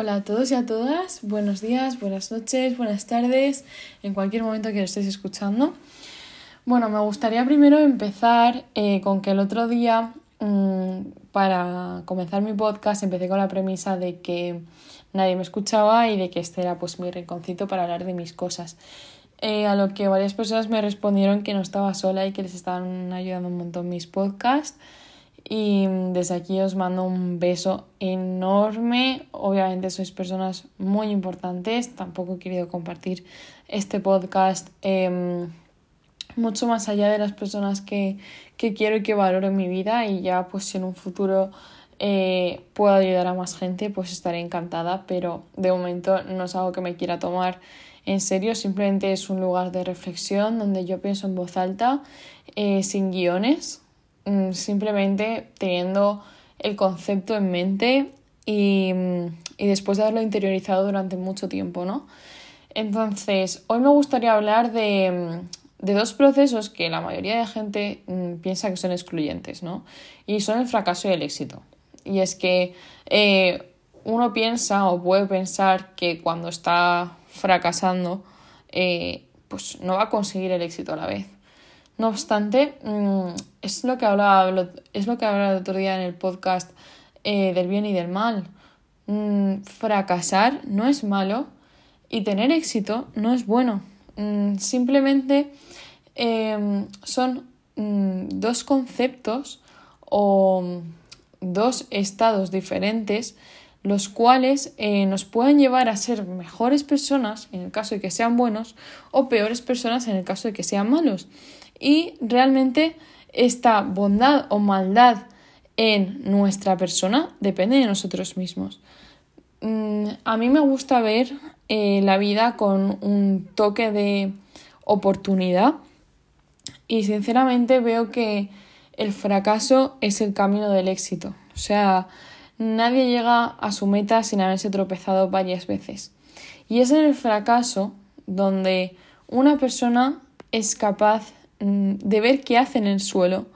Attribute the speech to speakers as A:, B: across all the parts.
A: Hola a todos y a todas, buenos días, buenas noches, buenas tardes, en cualquier momento que lo estéis escuchando. Bueno, me gustaría primero empezar eh, con que el otro día, mm, para comenzar mi podcast, empecé con la premisa de que nadie me escuchaba y de que este era pues mi rinconcito para hablar de mis cosas. Eh, a lo que varias personas me respondieron que no estaba sola y que les estaban ayudando un montón mis podcasts. Y desde aquí os mando un beso enorme. Obviamente sois personas muy importantes. Tampoco he querido compartir este podcast em, mucho más allá de las personas que, que, quiero y que valoro en mi vida. Y ya pues si en un futuro eh, puedo ayudar a más gente, pues estaré encantada. Pero de momento no es algo que me quiera tomar en serio, simplemente es un lugar de reflexión donde yo pienso en voz alta, eh, sin guiones, mm, simplemente teniendo el concepto en mente y, y, después de haberlo interiorizado durante mucho tiempo, ¿no? Entonces, hoy me gustaría hablar de, de dos procesos que la mayoría de gente mm, piensa que son excluyentes, ¿no? Y son el fracaso y el éxito. Y es que eh, uno piensa o puede pensar que cuando está fracasando, eh, pues no va a conseguir el éxito a la vez. No obstante, mm, es lo que hablaba, es lo que hablaba el otro día en el podcast eh, del bien y del mal. Mm, fracasar no es malo y tener éxito no es bueno. Mm, simplemente em, son dos conceptos o dos estados diferentes los cuales eh, nos pueden llevar a ser mejores personas en el caso de que sean buenos o peores personas en el caso de que sean malos. Y realmente esta bondad o maldad en nuestra persona depende de nosotros mismos. Mm, a mí me gusta ver eh, la vida con un toque de oportunidad y sinceramente veo que el fracaso es el camino del éxito. O sea, Nadie llega a su meta sin haberse tropezado varias veces. Y es en el fracaso donde una persona es capaz de ver qué hace en el suelo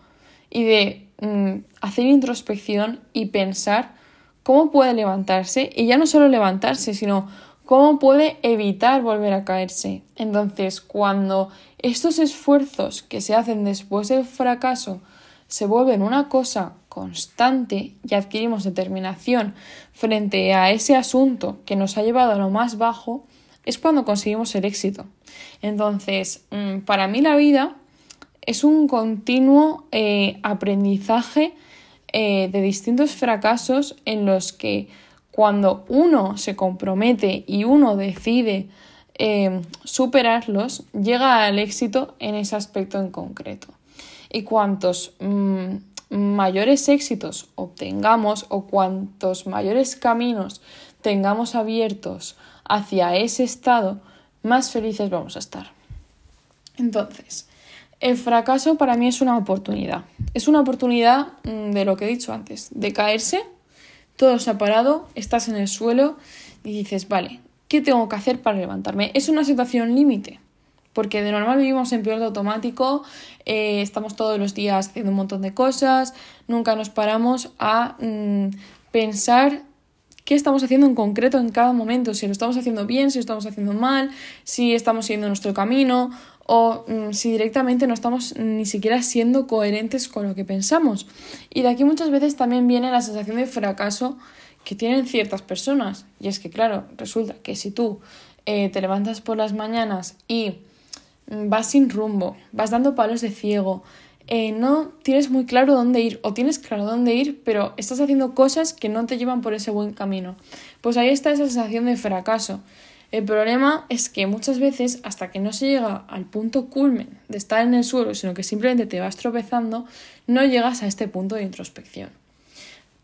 A: y de mm, hacer introspección y pensar cómo puede levantarse y ya no solo levantarse, sino cómo puede evitar volver a caerse. Entonces, cuando estos esfuerzos que se hacen después del fracaso se vuelven una cosa constante y adquirimos determinación frente a ese asunto que nos ha llevado a lo más bajo, es cuando conseguimos el éxito. Entonces, mm, para mí la vida es un continuo eh, aprendizaje eh, de distintos fracasos en los que cuando uno se compromete y uno decide eh, superarlos, llega al éxito en ese aspecto en concreto. Y cuantos mm, mayores éxitos obtengamos o cuantos mayores caminos tengamos abiertos hacia ese estado, más felices vamos a estar. Entonces, el fracaso para mí es una oportunidad. Es una oportunidad mm, de lo que he dicho antes, de caerse, todo se ha parado, estás en el suelo y dices, vale, ¿qué tengo que hacer para levantarme? Es una situación límite porque de normal vivimos en piloto automático, eh, estamos todos los días haciendo un montón de cosas, nunca nos paramos a mm, pensar qué estamos haciendo en concreto en cada momento, si lo estamos haciendo bien, si lo estamos haciendo mal, si estamos siguiendo nuestro camino o mm, si directamente no estamos ni siquiera siendo coherentes con lo que pensamos. Y de aquí muchas veces también viene la sensación de fracaso que tienen ciertas personas. Y es que, claro, resulta que si tú eh, te levantas por las mañanas y vas sin rumbo, vas dando palos de ciego, eh, no tienes muy claro dónde ir o tienes claro dónde ir, pero estás haciendo cosas que no te llevan por ese buen camino. Pues ahí está esa sensación de fracaso. El problema es que muchas veces, hasta que no se llega al punto culmen de estar en el suelo, sino que simplemente te vas tropezando, no llegas a este punto de introspección.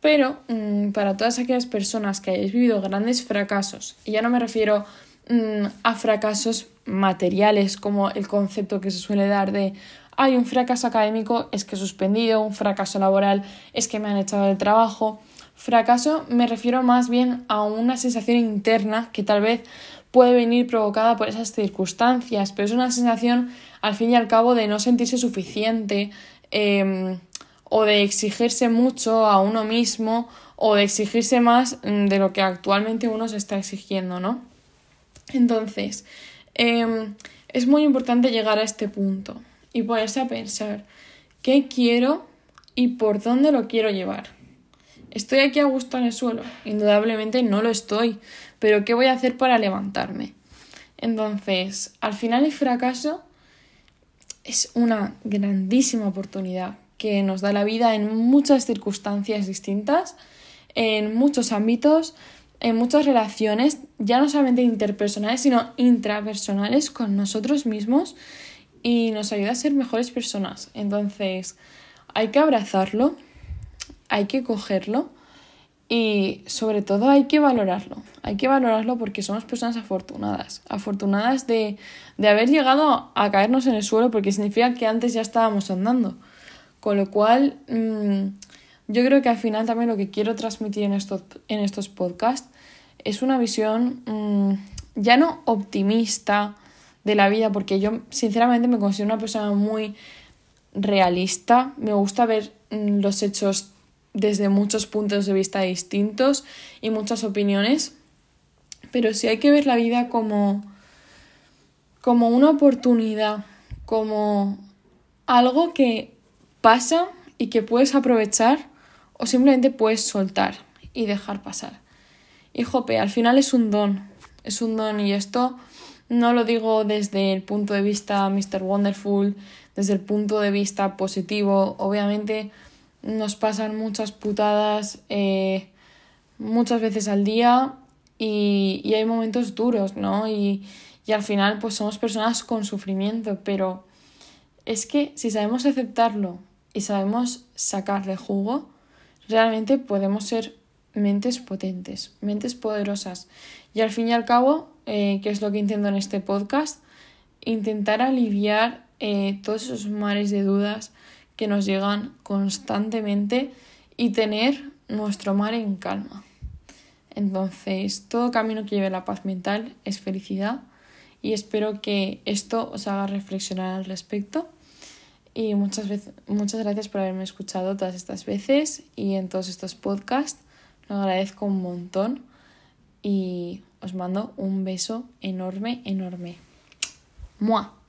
A: Pero mm, para todas aquellas personas que hayáis vivido grandes fracasos, y ya no me refiero mm, a fracasos materiales como el concepto que se suele dar de hay un fracaso académico es que he suspendido, un fracaso laboral es que me han echado del trabajo. Fracaso me refiero más bien a una sensación interna que tal vez puede venir provocada por esas circunstancias, pero es una sensación al fin y al cabo de no sentirse suficiente em, o de exigirse mucho a uno mismo o de exigirse más mm, de lo que actualmente uno se está exigiendo, ¿no? Entonces, em, es muy importante llegar a este punto y ponerse a pensar qué quiero y por dónde lo quiero llevar. ¿Estoy aquí a gusto en el suelo? Indudablemente no lo estoy, pero ¿qué voy a hacer para levantarme? Entonces, al final el fracaso es una grandísima oportunidad que nos da la vida en muchas circunstancias distintas, en muchos ámbitos, en muchas relaciones, ya no solamente interpersonales, sino intrapersonales con nosotros mismos y nos ayuda a ser mejores personas. Entonces, hay que abrazarlo, hay que cogerlo y sobre todo hay que valorarlo. Hay que valorarlo porque somos personas afortunadas, afortunadas de, de haber llegado a caernos en el suelo porque significa que antes ya estábamos andando. Con lo cual, mm, yo creo que al final también lo que quiero transmitir en estos, en estos podcasts es una visión mm, ya no optimista de la vida, porque yo sinceramente me considero una persona muy realista, me gusta ver mm, los hechos desde muchos puntos de vista distintos y muchas opiniones, pero sí hay que ver la vida como, como una oportunidad, como algo que pasa y que puedes aprovechar o simplemente puedes soltar y dejar pasar. Y jope, al final es un don, es un don y esto no lo digo desde el punto de vista Mr. Wonderful, desde el punto de vista positivo. Obviamente nos pasan muchas putadas eh, muchas veces al día y, y, hay momentos duros, ¿no? Y, y al final pues somos personas con sufrimiento, pero es que si sabemos aceptarlo y sabemos sacarle jugo, realmente podemos ser mentes potentes, mentes poderosas. Y al fin y al cabo, eh, que es lo que intento en este podcast, intentar aliviar eh, todos esos mares de dudas que nos llegan constantemente y tener nuestro mar en calma. Entonces, todo camino que lleve a la paz mental es felicidad y espero que esto os haga reflexionar al respecto. Y muchas, veces, muchas gracias por haberme escuchado todas estas veces y en todos estos podcasts. Lo agradezco un montón y os mando un beso enorme, enorme. ¡Mua!